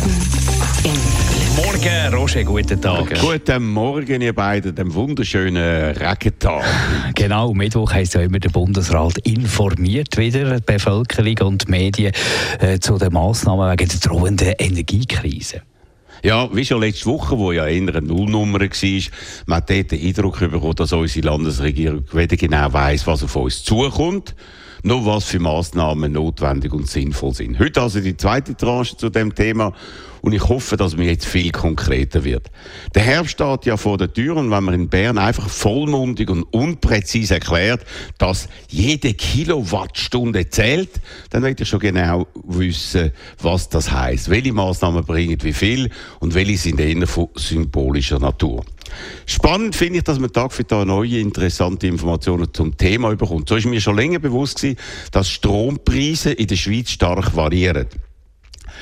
Baden Morgen, Roger, guten Tag. Guten Morgen, ihr beiden, dem wunderschönen Regentag. Genau, Mittwoch heisst ja immer, der Bundesrat informiert wieder die Bevölkerung und die Medien äh, zu den Massnahmen wegen der drohenden Energiekrise. Ja, wie schon letzte Woche, wo ja eher eine Nullnummer war, man hat dort den Eindruck bekommen, dass unsere Landesregierung weder genau weiss, was auf uns zukommt, noch was für Massnahmen notwendig und sinnvoll sind. Heute also die zweite Tranche zu dem Thema und ich hoffe, dass mir jetzt viel konkreter wird. Der Herbst steht ja vor der Tür und wenn man in Bern einfach vollmundig und unpräzise erklärt, dass jede Kilowattstunde zählt, dann will ich schon genau wissen, was das heißt, welche Maßnahmen bringen wie viel und welche sind eher von symbolischer Natur. Spannend finde ich, dass man Tag für Tag neue interessante Informationen zum Thema bekommt. So ist mir schon länger bewusst gewesen, dass Strompreise in der Schweiz stark variieren.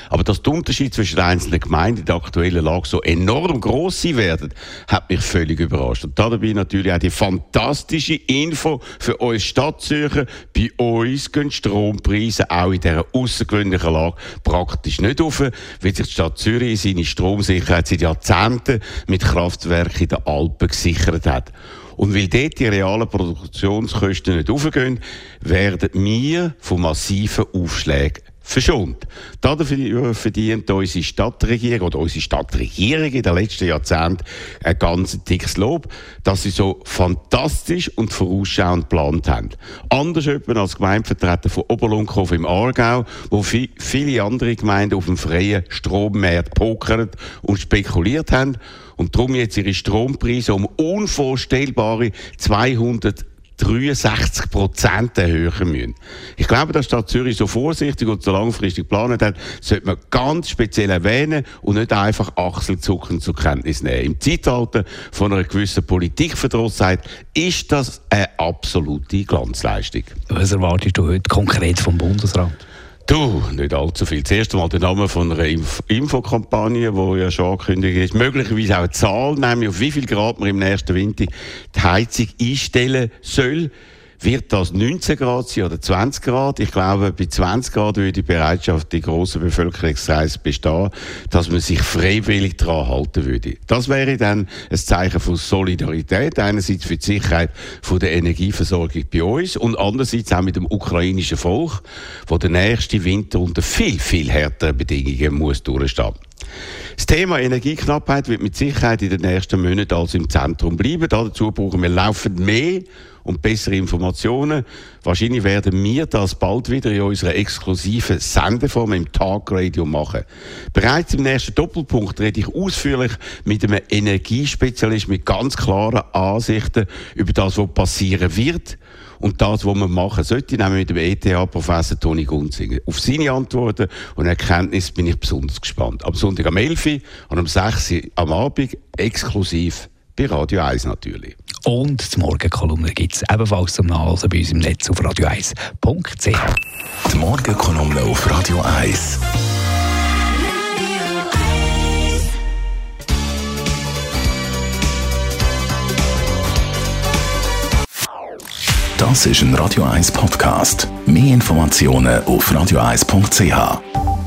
Aber dass der Unterschied zwischen den einzelnen Gemeinden in der aktuellen Lage so enorm groß sein werden, hat mich völlig überrascht. Und dabei natürlich auch die fantastische Info für uns Stadtzürcher. Bei uns gehen Strompreise auch in dieser außergewöhnlichen Lage praktisch nicht auf, weil sich die Stadt Zürich seine Stromsicherheit seit Jahrzehnten mit Kraftwerken in den Alpen gesichert hat. Und weil dort die realen Produktionskosten nicht aufgehen, werden wir von massiven Aufschlägen verschont. Dafür verdient unsere Stadtregierung oder unsere Stadtregierung in den letzten Jahrzehnten ein ganz dickes Lob, dass sie so fantastisch und vorausschauend geplant haben. Anders als Gemeindevertreter von Oberlunkhof im Aargau, wo viele andere Gemeinden auf dem freien Strommarkt pokern und spekuliert haben und darum jetzt ihre Strompreise um unvorstellbare 200 63 Prozent erhöhen müssen. Ich glaube, dass Stadt Zürich so vorsichtig und so langfristig geplant hat, sollte man ganz speziell erwähnen und nicht einfach achselzuckend zur Kenntnis nehmen. Im Zeitalter von einer gewissen Politikverdrossenheit ist das eine absolute Glanzleistung. Was erwartest du heute konkret vom Bundesrat? Du, nicht allzu viel. Zuerst einmal der Name von einer Inf Infokampagne, die ja schon angekündigt ist. Möglicherweise auch eine Zahl, nämlich auf wie viel Grad man im nächsten Winter die Heizung einstellen soll. Wird das 19 Grad sein oder 20 Grad? Ich glaube, bei 20 Grad würde die Bereitschaft die grossen Bevölkerungskreise bestehen, dass man sich freiwillig daran halten würde. Das wäre dann ein Zeichen von Solidarität. Einerseits für die Sicherheit von der Energieversorgung bei uns und andererseits auch mit dem ukrainischen Volk, wo der nächste Winter unter viel, viel härteren Bedingungen muss durchstehen. Das Thema Energieknappheit wird mit Sicherheit in den nächsten Monaten also im Zentrum bleiben. Dazu brauchen wir laufend mehr und bessere Informationen. Wahrscheinlich werden wir das bald wieder in unserer exklusiven Sendeform im Tagradio machen. Bereits im nächsten Doppelpunkt rede ich ausführlich mit einem Energiespezialist mit ganz klaren Ansichten über das, was passieren wird und das, was man machen sollte, nämlich mit dem ETH-Professor Toni Gunzinger. Auf seine Antworten und Erkenntnisse bin ich besonders gespannt. Am Sonntag am 11 Uhr und am 6 Uhr am Abend exklusiv bei Radio 1 natürlich. Und die Morgenkolumne gibt es ebenfalls zum Nachlesen bei uns im Netz auf radio1.ch. Die Morgenkolumne auf Radio 1. Das ist ein Radio 1 Podcast. Mehr Informationen auf radio1.ch.